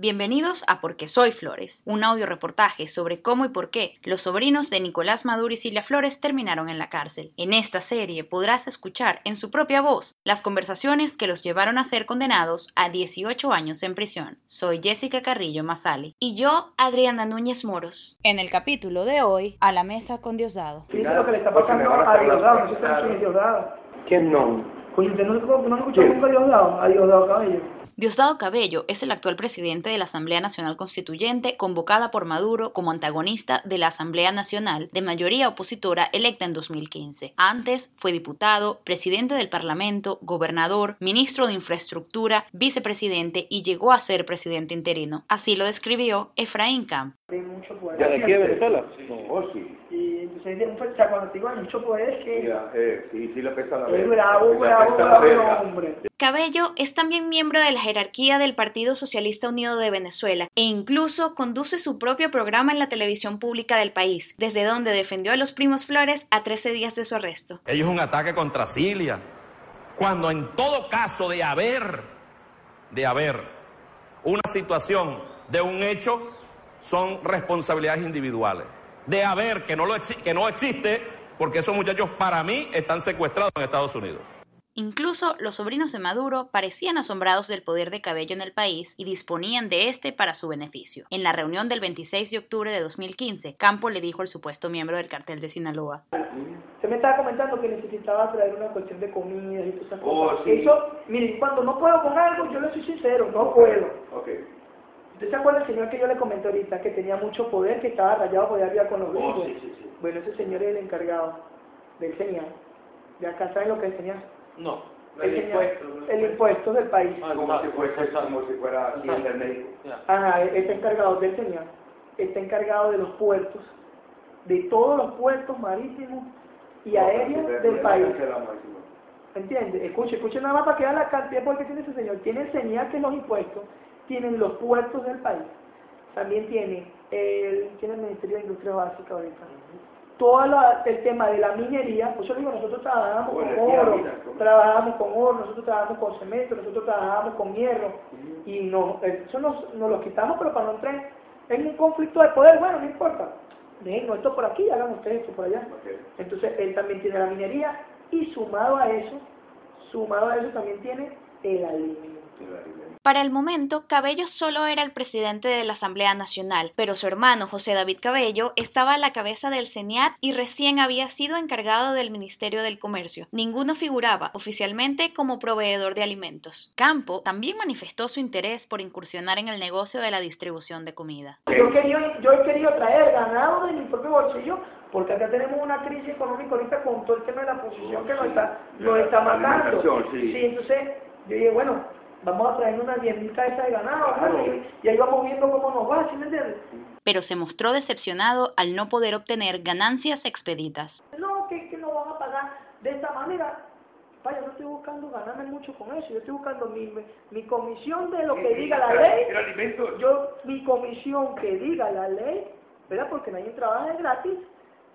Bienvenidos a Porque Soy Flores, un audio reportaje sobre cómo y por qué los sobrinos de Nicolás Maduro y Silvia Flores terminaron en la cárcel. En esta serie podrás escuchar en su propia voz las conversaciones que los llevaron a ser condenados a 18 años en prisión. Soy Jessica Carrillo Mazali. Y yo, Adriana Núñez Moros. En el capítulo de hoy, a la mesa con Diosdado. Fíjate lo que le está pasando a Diosdado, no es Diosdado. ¿Quién no? Coño, ¿usted no, no, no escuchó nunca a Diosdado? A Diosdado Cabello. Diosdado Cabello es el actual presidente de la Asamblea Nacional Constituyente, convocada por Maduro como antagonista de la Asamblea Nacional de mayoría opositora electa en 2015. Antes fue diputado, presidente del Parlamento, gobernador, ministro de Infraestructura, vicepresidente y llegó a ser presidente interino. Así lo describió Efraín Camp. ¿Ya de aquí de Venezuela? Oh, sí. Y entonces de un cuando digo mucho poder que... Mira, eh, sí, sí le pesa la Es bravo, bravo, bravo, hombre. Cabello es también miembro de la jerarquía del Partido Socialista Unido de Venezuela e incluso conduce su propio programa en la televisión pública del país, desde donde defendió a los primos Flores a 13 días de su arresto. Ellos es un ataque contra Cilia, cuando en todo caso de haber, de haber una situación de un hecho, son responsabilidades individuales. De haber que no, lo que no existe, porque esos muchachos para mí están secuestrados en Estados Unidos. Incluso los sobrinos de Maduro parecían asombrados del poder de Cabello en el país y disponían de este para su beneficio. En la reunión del 26 de octubre de 2015, Campo le dijo al supuesto miembro del cartel de Sinaloa. Se me estaba comentando que necesitaba traer una cuestión de comida y todas esas cosas. Oh, Eso, miren, cuando no puedo con algo, yo le soy sincero, no puedo. Okay. ¿Usted se acuerda del señor que yo le comenté ahorita, que tenía mucho poder, que estaba rayado por arriba con los oh, sí, sí, sí. Bueno, ese señor es el encargado del señal. ¿De acá saben lo que es señal? No, el, impuesto, el impuesto del país. Ah, como, si fuera, como si fuera el médico. Ajá, está encargado del señor, está encargado de los puertos, de todos los puertos marítimos y aéreos del país. ¿Entiende? Escuche, escuche nada más para que vean la cantidad porque tiene ese señor. Tiene el señal que es los impuestos, tienen los puertos del país, también tiene el, tiene el Ministerio de Industria Básica ahorita todo el tema de la minería, pues yo digo, nosotros trabajamos con oro, trabajamos con oro, nosotros trabajamos con cemento, nosotros trabajamos con hierro, y no, eso nos, lo quitamos, pero para no entrar en un conflicto de poder, bueno, no importa, dejen esto por aquí, hagan ustedes esto por allá. Entonces él también tiene la minería, y sumado a eso, sumado a eso también tiene el alimento. Para el momento, Cabello solo era el presidente de la Asamblea Nacional, pero su hermano José David Cabello estaba a la cabeza del CENIAT y recién había sido encargado del Ministerio del Comercio. Ninguno figuraba oficialmente como proveedor de alimentos. Campo también manifestó su interés por incursionar en el negocio de la distribución de comida. Yo, quería, yo he querido traer ganado de mi propio bolsillo porque acá tenemos una crisis económica ahorita con todo el tema de la posición que nos está, nos está matando. Sí. sí, entonces yo dije, bueno, vamos a traer unas 10.000 cabezas de ganado, y, ahí vamos viendo cómo nos va, ¿sí me entiendes? Pero se mostró decepcionado al no poder obtener ganancias expeditas. No, que, que no van a pagar de esta manera. Vaya, no estoy buscando ganarme mucho con eso, yo estoy buscando mi, mi comisión de lo que diga la ley. Yo, mi comisión que diga la ley, ¿verdad? Porque nadie trabaja gratis,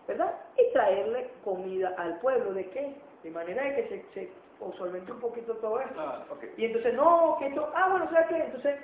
¿verdad? Y traerle comida al pueblo, ¿de qué? De manera de que se o solvente un poquito todo esto. Ah, y entonces, no, que esto, ah, bueno, ¿sabes qué? Entonces,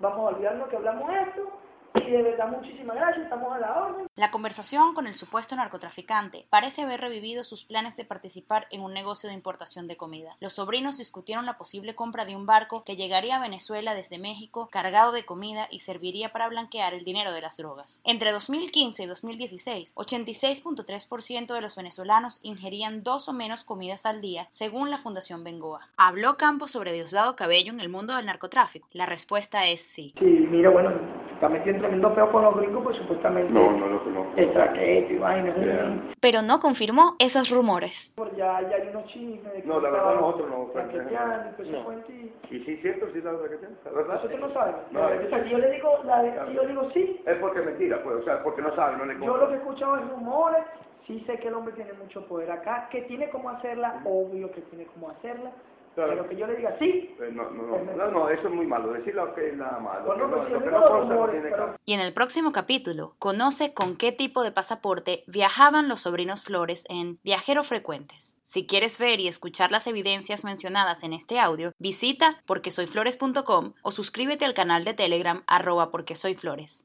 vamos a olvidarnos que hablamos esto, y de verdad, muchísimas gracias, estamos a la orden. La conversación con el supuesto narcotraficante parece haber revivido sus planes de participar en un negocio de importación de comida. Los sobrinos discutieron la posible compra de un barco que llegaría a Venezuela desde México cargado de comida y serviría para blanquear el dinero de las drogas. Entre 2015 y 2016, 86.3% de los venezolanos ingerían dos o menos comidas al día, según la Fundación Bengoa. ¿Habló Campos sobre Diosdado Cabello en el mundo del narcotráfico? La respuesta es sí. Sí, mira, bueno, está metiendo tremendo peo con los gringos, pues supuestamente no, no lo conozco. y vaina. Pero no confirmó esos rumores. Ya, ya hay unos chismes No, la verdad nosotros no. Pues no. Y sí, cierto, sí, la verdad. ¿Nosotros no saben? No, o sea, yo le digo, la, si yo digo sí. Es porque es mentira, pues, o sea, porque no saben, no le Yo lo que he escuchado es rumores, sí sé que el hombre tiene mucho poder acá, que tiene cómo hacerla, obvio que tiene cómo hacerla, Pero que yo le diga sí. Eh, No, no, no, no, no, eso es muy malo. Decir lo que es nada malo. Bueno, Lo pues, que no- si lo que no consta tiene pero-. Y en el próximo capítulo, conoce con qué tipo de pasaporte viajaban los sobrinos Flores en Viajeros Frecuentes. Si quieres ver y escuchar las evidencias mencionadas en este audio, visita porquesoyflores.com o suscríbete al canal de Telegram arroba porquesoyflores.